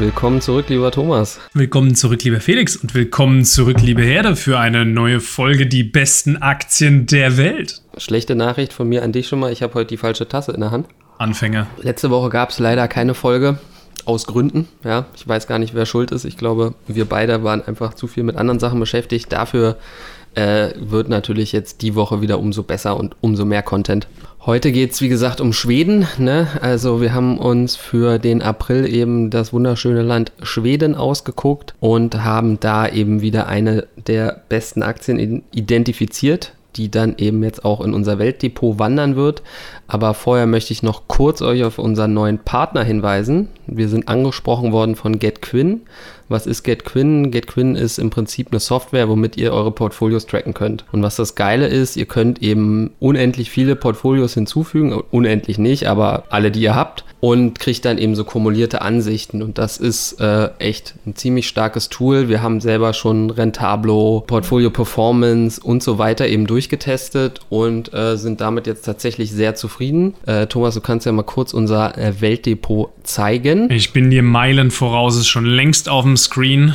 Willkommen zurück, lieber Thomas. Willkommen zurück, lieber Felix. Und willkommen zurück, liebe Herde, für eine neue Folge Die besten Aktien der Welt. Schlechte Nachricht von mir an dich schon mal. Ich habe heute die falsche Tasse in der Hand. Anfänger. Letzte Woche gab es leider keine Folge. Aus Gründen, ja. Ich weiß gar nicht, wer schuld ist. Ich glaube, wir beide waren einfach zu viel mit anderen Sachen beschäftigt. Dafür äh, wird natürlich jetzt die Woche wieder umso besser und umso mehr Content. Heute geht es, wie gesagt, um Schweden. Ne? Also wir haben uns für den April eben das wunderschöne Land Schweden ausgeguckt und haben da eben wieder eine der besten Aktien identifiziert die dann eben jetzt auch in unser Weltdepot wandern wird. Aber vorher möchte ich noch kurz euch auf unseren neuen Partner hinweisen. Wir sind angesprochen worden von GetQuinn. Was ist GetQuinn? GetQuinn ist im Prinzip eine Software, womit ihr eure Portfolios tracken könnt. Und was das Geile ist, ihr könnt eben unendlich viele Portfolios hinzufügen. Unendlich nicht, aber alle, die ihr habt. Und kriegt dann eben so kumulierte Ansichten. Und das ist äh, echt ein ziemlich starkes Tool. Wir haben selber schon Rentablo, Portfolio Performance und so weiter eben durchgetestet und äh, sind damit jetzt tatsächlich sehr zufrieden. Äh, Thomas, du kannst ja mal kurz unser äh, Weltdepot zeigen. Ich bin dir Meilen voraus, ist schon längst auf dem Screen.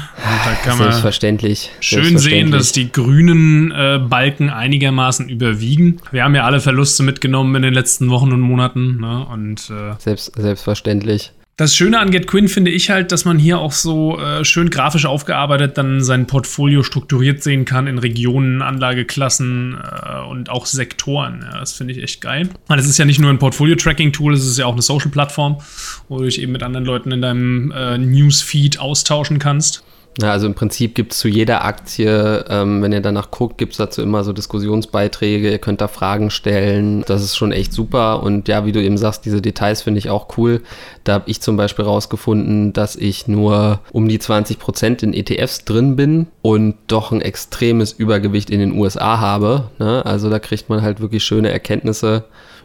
Kann selbstverständlich. Man schön sehen, dass die grünen äh, Balken einigermaßen überwiegen. Wir haben ja alle Verluste mitgenommen in den letzten Wochen und Monaten. Ne? Und, äh, Selbst, selbstverständlich. Das Schöne an GetQuinn finde ich halt, dass man hier auch so äh, schön grafisch aufgearbeitet dann sein Portfolio strukturiert sehen kann in Regionen, Anlageklassen äh, und auch Sektoren. Ja, das finde ich echt geil. Weil es ist ja nicht nur ein Portfolio-Tracking-Tool, es ist ja auch eine Social-Plattform, wo du dich eben mit anderen Leuten in deinem äh, Newsfeed austauschen kannst. Ja, also im Prinzip gibt es zu jeder Aktie, ähm, wenn ihr danach guckt, gibt es dazu immer so Diskussionsbeiträge, ihr könnt da Fragen stellen. Das ist schon echt super. Und ja, wie du eben sagst, diese Details finde ich auch cool. Da habe ich zum Beispiel rausgefunden, dass ich nur um die 20 Prozent in ETFs drin bin und doch ein extremes Übergewicht in den USA habe. Ne? Also da kriegt man halt wirklich schöne Erkenntnisse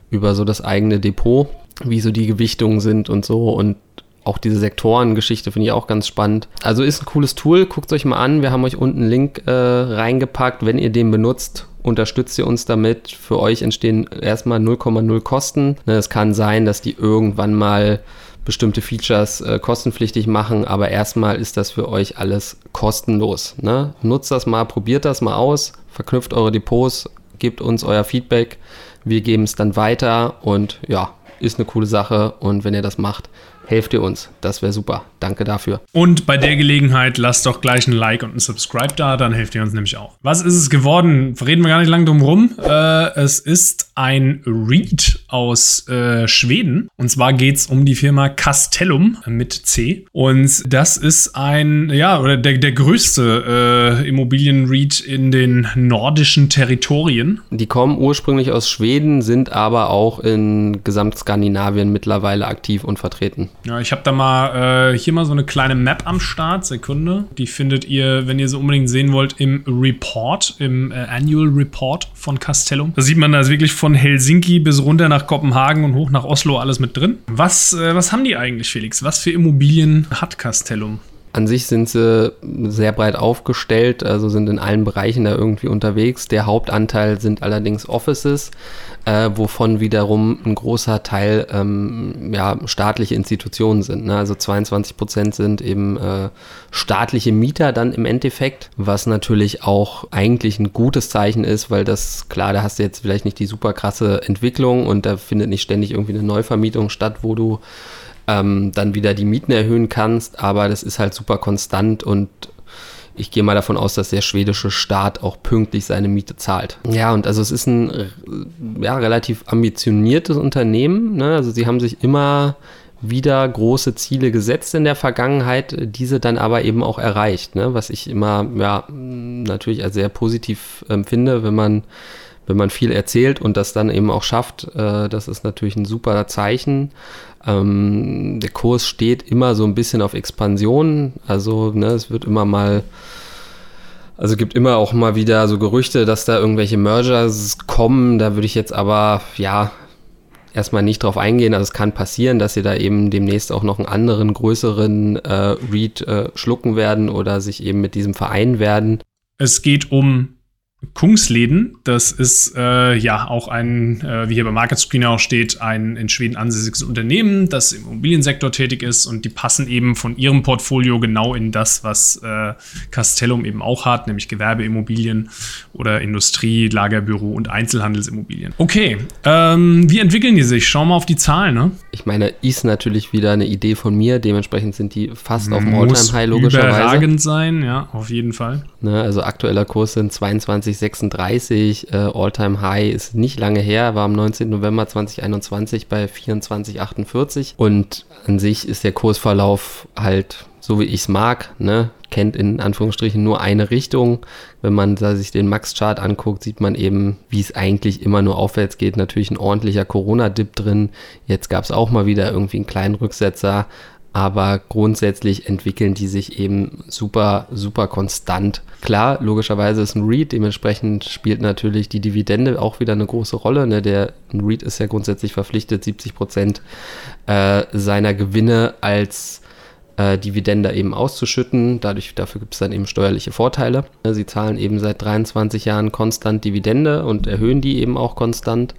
über so das eigene Depot, wie so die Gewichtungen sind und so. Und auch diese Sektorengeschichte finde ich auch ganz spannend. Also ist ein cooles Tool, guckt es euch mal an. Wir haben euch unten einen Link äh, reingepackt. Wenn ihr den benutzt, unterstützt ihr uns damit. Für euch entstehen erstmal 0,0 Kosten. Ne, es kann sein, dass die irgendwann mal bestimmte Features äh, kostenpflichtig machen, aber erstmal ist das für euch alles kostenlos. Ne? Nutzt das mal, probiert das mal aus, verknüpft eure Depots, gebt uns euer Feedback. Wir geben es dann weiter und ja, ist eine coole Sache. Und wenn ihr das macht, helft ihr uns. Das wäre super. Danke dafür. Und bei der Gelegenheit lasst doch gleich ein Like und ein Subscribe da, dann helft ihr uns nämlich auch. Was ist es geworden? Reden wir gar nicht lange drum rum. Äh, es ist ein Read aus äh, Schweden. Und zwar geht es um die Firma Castellum mit C. Und das ist ein, ja, oder der, der größte äh, Immobilien-Read in den nordischen Territorien. Die kommen ursprünglich aus Schweden, sind aber auch in Gesamtskandinavien mittlerweile aktiv und vertreten. Ja, ich habe da mal äh, hier mal so eine kleine Map am Start. Sekunde. Die findet ihr, wenn ihr sie unbedingt sehen wollt, im Report, im äh, Annual Report von Castellum. Da sieht man da wirklich von Helsinki bis runter nach Kopenhagen und hoch nach Oslo alles mit drin. Was, äh, was haben die eigentlich, Felix? Was für Immobilien hat Castellum? An sich sind sie sehr breit aufgestellt, also sind in allen Bereichen da irgendwie unterwegs. Der Hauptanteil sind allerdings Offices, äh, wovon wiederum ein großer Teil ähm, ja, staatliche Institutionen sind. Ne? Also 22 Prozent sind eben äh, staatliche Mieter dann im Endeffekt, was natürlich auch eigentlich ein gutes Zeichen ist, weil das, klar, da hast du jetzt vielleicht nicht die super krasse Entwicklung und da findet nicht ständig irgendwie eine Neuvermietung statt, wo du ähm, dann wieder die Mieten erhöhen kannst, aber das ist halt super konstant und ich gehe mal davon aus, dass der schwedische Staat auch pünktlich seine Miete zahlt. Ja, und also es ist ein ja, relativ ambitioniertes Unternehmen. Ne? Also sie haben sich immer wieder große Ziele gesetzt in der Vergangenheit, diese dann aber eben auch erreicht, ne? was ich immer ja natürlich als sehr positiv ähm, wenn man wenn man viel erzählt und das dann eben auch schafft, äh, das ist natürlich ein super Zeichen. Ähm, der Kurs steht immer so ein bisschen auf Expansion, also ne, es wird immer mal also gibt immer auch mal wieder so Gerüchte, dass da irgendwelche Mergers kommen. Da würde ich jetzt aber, ja, erstmal nicht drauf eingehen. Also es kann passieren, dass sie da eben demnächst auch noch einen anderen, größeren äh, Read äh, schlucken werden oder sich eben mit diesem Verein werden. Es geht um Kungsleden. Das ist äh, ja auch ein, äh, wie hier bei Market Screener auch steht, ein in Schweden ansässiges Unternehmen, das im Immobiliensektor tätig ist und die passen eben von ihrem Portfolio genau in das, was äh, Castellum eben auch hat, nämlich Gewerbeimmobilien oder Industrie, Lagerbüro und Einzelhandelsimmobilien. Okay, ähm, wie entwickeln die sich? Schauen wir auf die Zahlen, ne? Ich meine, ist natürlich wieder eine Idee von mir, dementsprechend sind die fast auf dem Alltime-High logischerweise. Überragend sein, ja, auf jeden Fall. Ne, also aktueller Kurs sind 22,36. Äh, All-Time High ist nicht lange her, war am 19. November 2021 bei 24,48. Und an sich ist der Kursverlauf halt so wie ich es mag, ne? kennt in Anführungsstrichen nur eine Richtung. Wenn man da sich den Max-Chart anguckt, sieht man eben, wie es eigentlich immer nur aufwärts geht. Natürlich ein ordentlicher Corona-Dip drin. Jetzt gab es auch mal wieder irgendwie einen kleinen Rücksetzer aber grundsätzlich entwickeln die sich eben super, super konstant. Klar, logischerweise ist ein REIT, dementsprechend spielt natürlich die Dividende auch wieder eine große Rolle. Ne? Der REIT ist ja grundsätzlich verpflichtet, 70 Prozent äh, seiner Gewinne als äh, Dividende eben auszuschütten. Dadurch, dafür gibt es dann eben steuerliche Vorteile. Sie zahlen eben seit 23 Jahren konstant Dividende und erhöhen die eben auch konstant.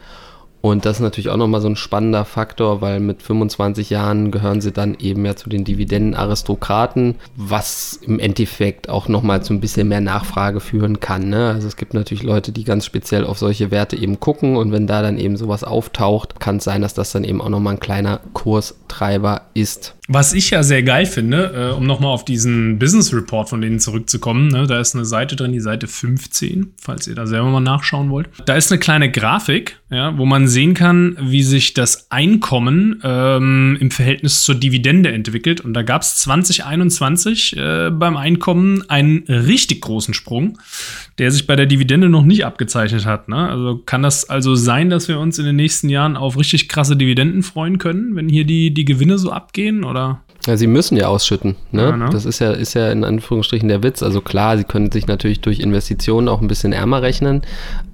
Und das ist natürlich auch nochmal so ein spannender Faktor, weil mit 25 Jahren gehören sie dann eben ja zu den Dividendenaristokraten, was im Endeffekt auch nochmal zu ein bisschen mehr Nachfrage führen kann. Ne? Also es gibt natürlich Leute, die ganz speziell auf solche Werte eben gucken und wenn da dann eben sowas auftaucht, kann es sein, dass das dann eben auch nochmal ein kleiner Kurstreiber ist. Was ich ja sehr geil finde, äh, um nochmal auf diesen Business Report von denen zurückzukommen, ne, da ist eine Seite drin, die Seite 15, falls ihr da selber mal nachschauen wollt. Da ist eine kleine Grafik, ja, wo man sehen kann, wie sich das Einkommen ähm, im Verhältnis zur Dividende entwickelt. Und da gab es 2021 äh, beim Einkommen einen richtig großen Sprung, der sich bei der Dividende noch nicht abgezeichnet hat. Ne? Also kann das also sein, dass wir uns in den nächsten Jahren auf richtig krasse Dividenden freuen können, wenn hier die, die Gewinne so abgehen? Oder oder? Ja, sie müssen ja ausschütten. Ne? Ja, ne? Das ist ja, ist ja in Anführungsstrichen der Witz. Also klar, sie können sich natürlich durch Investitionen auch ein bisschen ärmer rechnen.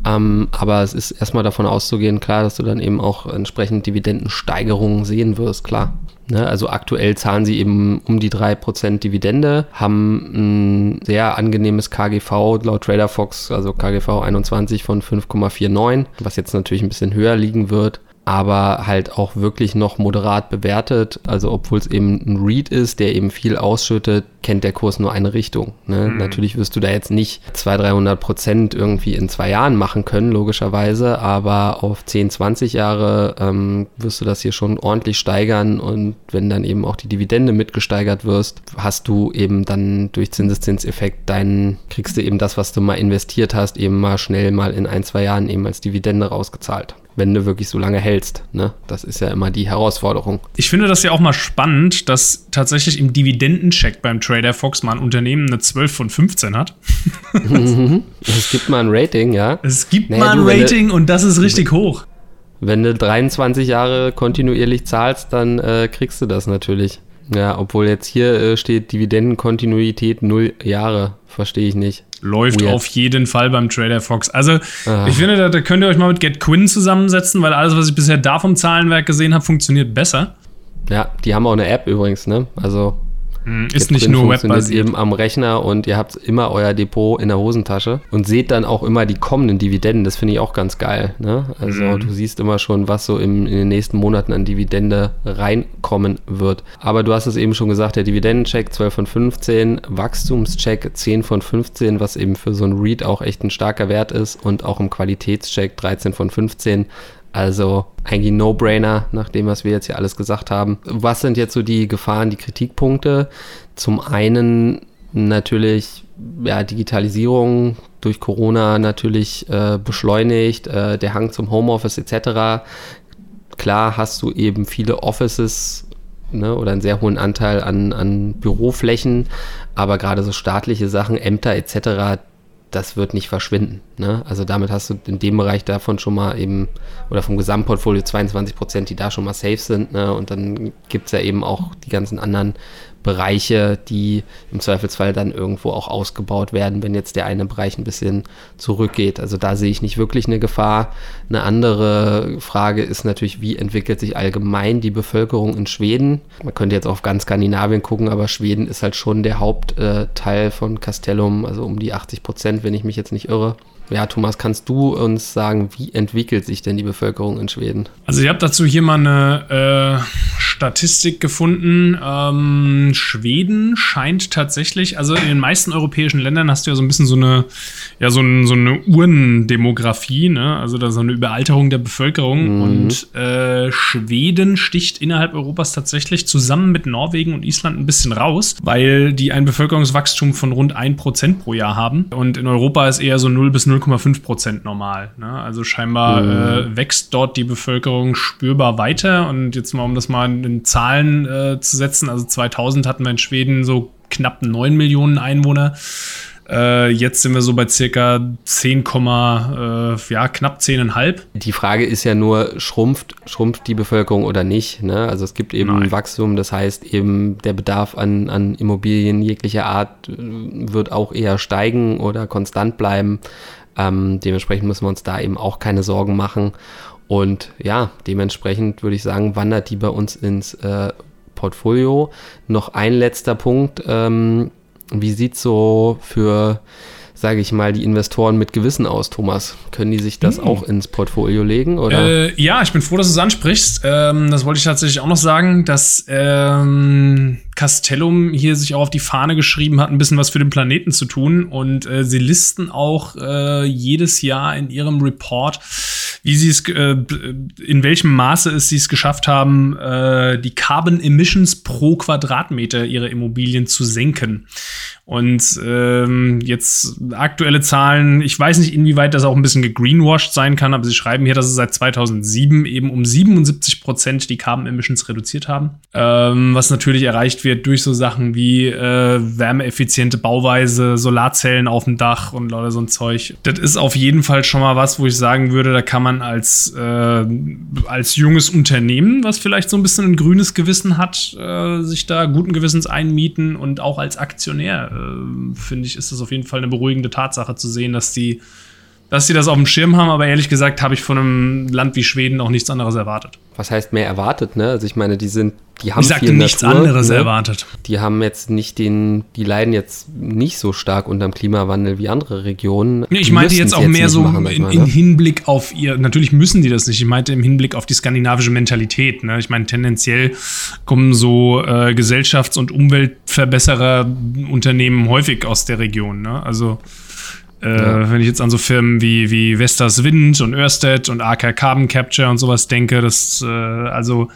Ähm, aber es ist erstmal davon auszugehen, klar, dass du dann eben auch entsprechend Dividendensteigerungen sehen wirst, klar. Ne? Also aktuell zahlen sie eben um die 3% Dividende, haben ein sehr angenehmes KGV laut TraderFox, also KGV 21 von 5,49, was jetzt natürlich ein bisschen höher liegen wird aber halt auch wirklich noch moderat bewertet. Also obwohl es eben ein Read ist, der eben viel ausschüttet, kennt der Kurs nur eine Richtung. Ne? Mhm. Natürlich wirst du da jetzt nicht 200, 300 Prozent irgendwie in zwei Jahren machen können, logischerweise, aber auf 10, 20 Jahre ähm, wirst du das hier schon ordentlich steigern und wenn dann eben auch die Dividende mitgesteigert wirst, hast du eben dann durch Zinseszinseffekt deinen, kriegst du eben das, was du mal investiert hast, eben mal schnell mal in ein, zwei Jahren eben als Dividende rausgezahlt wenn du wirklich so lange hältst. Ne? Das ist ja immer die Herausforderung. Ich finde das ja auch mal spannend, dass tatsächlich im Dividendencheck beim Trader Fox mal ein Unternehmen eine 12 von 15 hat. es gibt mal ein Rating, ja. Es gibt naja, mal ein du, Rating du, und das ist richtig hoch. Wenn du 23 Jahre kontinuierlich zahlst, dann äh, kriegst du das natürlich. Ja, obwohl jetzt hier äh, steht Dividendenkontinuität 0 Jahre. Verstehe ich nicht. Läuft Weird. auf jeden Fall beim Trader Fox. Also, ah. ich finde, da, da, könnt ihr euch mal mit Get Quinn zusammensetzen, weil alles, was ich bisher da vom Zahlenwerk gesehen habe, funktioniert besser. Ja, die haben auch eine App übrigens, ne? Also hm, ist nicht nur webbasiert. eben am Rechner und ihr habt immer euer Depot in der Hosentasche und seht dann auch immer die kommenden Dividenden. Das finde ich auch ganz geil. Ne? Also mhm. du siehst immer schon, was so im, in den nächsten Monaten an Dividende reinkommen wird. Aber du hast es eben schon gesagt, der Dividendencheck 12 von 15, Wachstumscheck 10 von 15, was eben für so ein Read auch echt ein starker Wert ist und auch im Qualitätscheck 13 von 15. Also eigentlich No-Brainer, nach dem, was wir jetzt hier alles gesagt haben. Was sind jetzt so die Gefahren, die Kritikpunkte? Zum einen natürlich ja, Digitalisierung durch Corona natürlich äh, beschleunigt, äh, der Hang zum Homeoffice etc. Klar hast du eben viele Offices ne, oder einen sehr hohen Anteil an, an Büroflächen, aber gerade so staatliche Sachen, Ämter etc., das wird nicht verschwinden. Ne? Also damit hast du in dem Bereich davon schon mal eben, oder vom Gesamtportfolio 22 Prozent, die da schon mal safe sind. Ne? Und dann gibt es ja eben auch die ganzen anderen Bereiche, die im Zweifelsfall dann irgendwo auch ausgebaut werden, wenn jetzt der eine Bereich ein bisschen zurückgeht. Also da sehe ich nicht wirklich eine Gefahr. Eine andere Frage ist natürlich, wie entwickelt sich allgemein die Bevölkerung in Schweden? Man könnte jetzt auf ganz Skandinavien gucken, aber Schweden ist halt schon der Hauptteil von Castellum, also um die 80 Prozent, wenn ich mich jetzt nicht irre. ja, Thomas, kannst du uns sagen, wie entwickelt sich denn die Bevölkerung in Schweden? Also ich habe dazu hier mal eine äh, Statistik gefunden. Ähm, Schweden scheint tatsächlich, also in den meisten europäischen Ländern hast du ja so ein bisschen so eine, ja, so, ein, so eine Urnendemografie, ne? Also da so eine Überalterung der Bevölkerung. Mhm. Und äh, Schweden sticht innerhalb Europas tatsächlich zusammen mit Norwegen und Island ein bisschen raus, weil die ein Bevölkerungswachstum von rund 1% pro Jahr haben. Und in Europa ist eher so 0 bis 0,5 Prozent normal. Ne? Also scheinbar mhm. äh, wächst dort die Bevölkerung spürbar weiter. Und jetzt mal, um das mal in Zahlen äh, zu setzen, also 2000 hatten wir in Schweden so knapp 9 Millionen Einwohner. Äh, jetzt sind wir so bei circa 10, äh, ja, knapp 10,5. Die Frage ist ja nur, schrumpft, schrumpft die Bevölkerung oder nicht? Ne? Also es gibt eben Nein. Wachstum, das heißt eben der Bedarf an, an Immobilien jeglicher Art äh, wird auch eher steigen oder konstant bleiben. Ähm, dementsprechend müssen wir uns da eben auch keine Sorgen machen. Und ja, dementsprechend würde ich sagen, wandert die bei uns ins äh, Portfolio. Noch ein letzter Punkt. Ähm, wie sieht so für, sage ich mal, die Investoren mit Gewissen aus, Thomas? Können die sich das hm. auch ins Portfolio legen? Oder? Äh, ja, ich bin froh, dass du es ansprichst. Ähm, das wollte ich tatsächlich auch noch sagen, dass ähm, Castellum hier sich auch auf die Fahne geschrieben hat, ein bisschen was für den Planeten zu tun. Und äh, sie listen auch äh, jedes Jahr in ihrem Report, wie sie es, äh, in welchem Maße es sie es geschafft haben, äh, die Carbon Emissions pro Quadratmeter ihrer Immobilien zu senken. Und ähm, jetzt aktuelle Zahlen, ich weiß nicht, inwieweit das auch ein bisschen gegreenwashed sein kann, aber sie schreiben hier, dass sie seit 2007 eben um 77 Prozent die Carbon Emissions reduziert haben, ähm, was natürlich erreicht wird durch so Sachen wie äh, wärmeeffiziente Bauweise, Solarzellen auf dem Dach und lauter so ein Zeug. Das ist auf jeden Fall schon mal was, wo ich sagen würde, da kann man als, äh, als junges Unternehmen, was vielleicht so ein bisschen ein grünes Gewissen hat, äh, sich da guten Gewissens einmieten und auch als Aktionär äh, finde ich, ist das auf jeden Fall eine beruhigende Tatsache zu sehen, dass die, dass sie das auf dem Schirm haben, aber ehrlich gesagt habe ich von einem Land wie Schweden auch nichts anderes erwartet. Was heißt mehr erwartet, ne? Also ich meine, die sind, die haben ich sagte nichts Natur, anderes ne? erwartet. Die haben jetzt nicht den, die leiden jetzt nicht so stark unter dem Klimawandel wie andere Regionen. Nee, ich meinte jetzt auch jetzt mehr so machen, in, in, Hinblick auf ihr, natürlich müssen die das nicht, ich meinte im Hinblick auf die skandinavische Mentalität. Ne? Ich meine, tendenziell kommen so äh, Gesellschafts- und Umweltverbesserer Unternehmen häufig aus der Region. Ne? Also äh, ja. Wenn ich jetzt an so Firmen wie, wie Vestas Wind und Ørsted und AK Carbon Capture und sowas denke, das, äh, also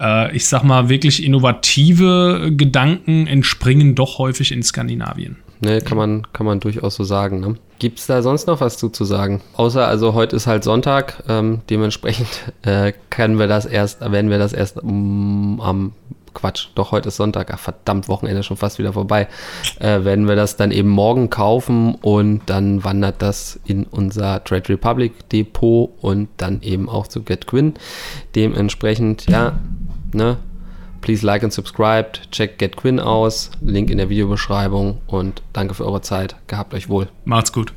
äh, ich sag mal, wirklich innovative Gedanken entspringen doch häufig in Skandinavien. Ne, kann man, kann man durchaus so sagen. Ne? Gibt es da sonst noch was zu, zu sagen? Außer, also heute ist halt Sonntag, ähm, dementsprechend äh, können wir das erst, werden wir das erst um, am Quatsch, doch heute ist Sonntag, ach verdammt, Wochenende schon fast wieder vorbei, äh, werden wir das dann eben morgen kaufen und dann wandert das in unser Trade Republic Depot und dann eben auch zu GetQuinn. Dementsprechend, ja, ne, please like and subscribe, check GetQuinn aus, Link in der Videobeschreibung und danke für eure Zeit. Gehabt euch wohl. Macht's gut.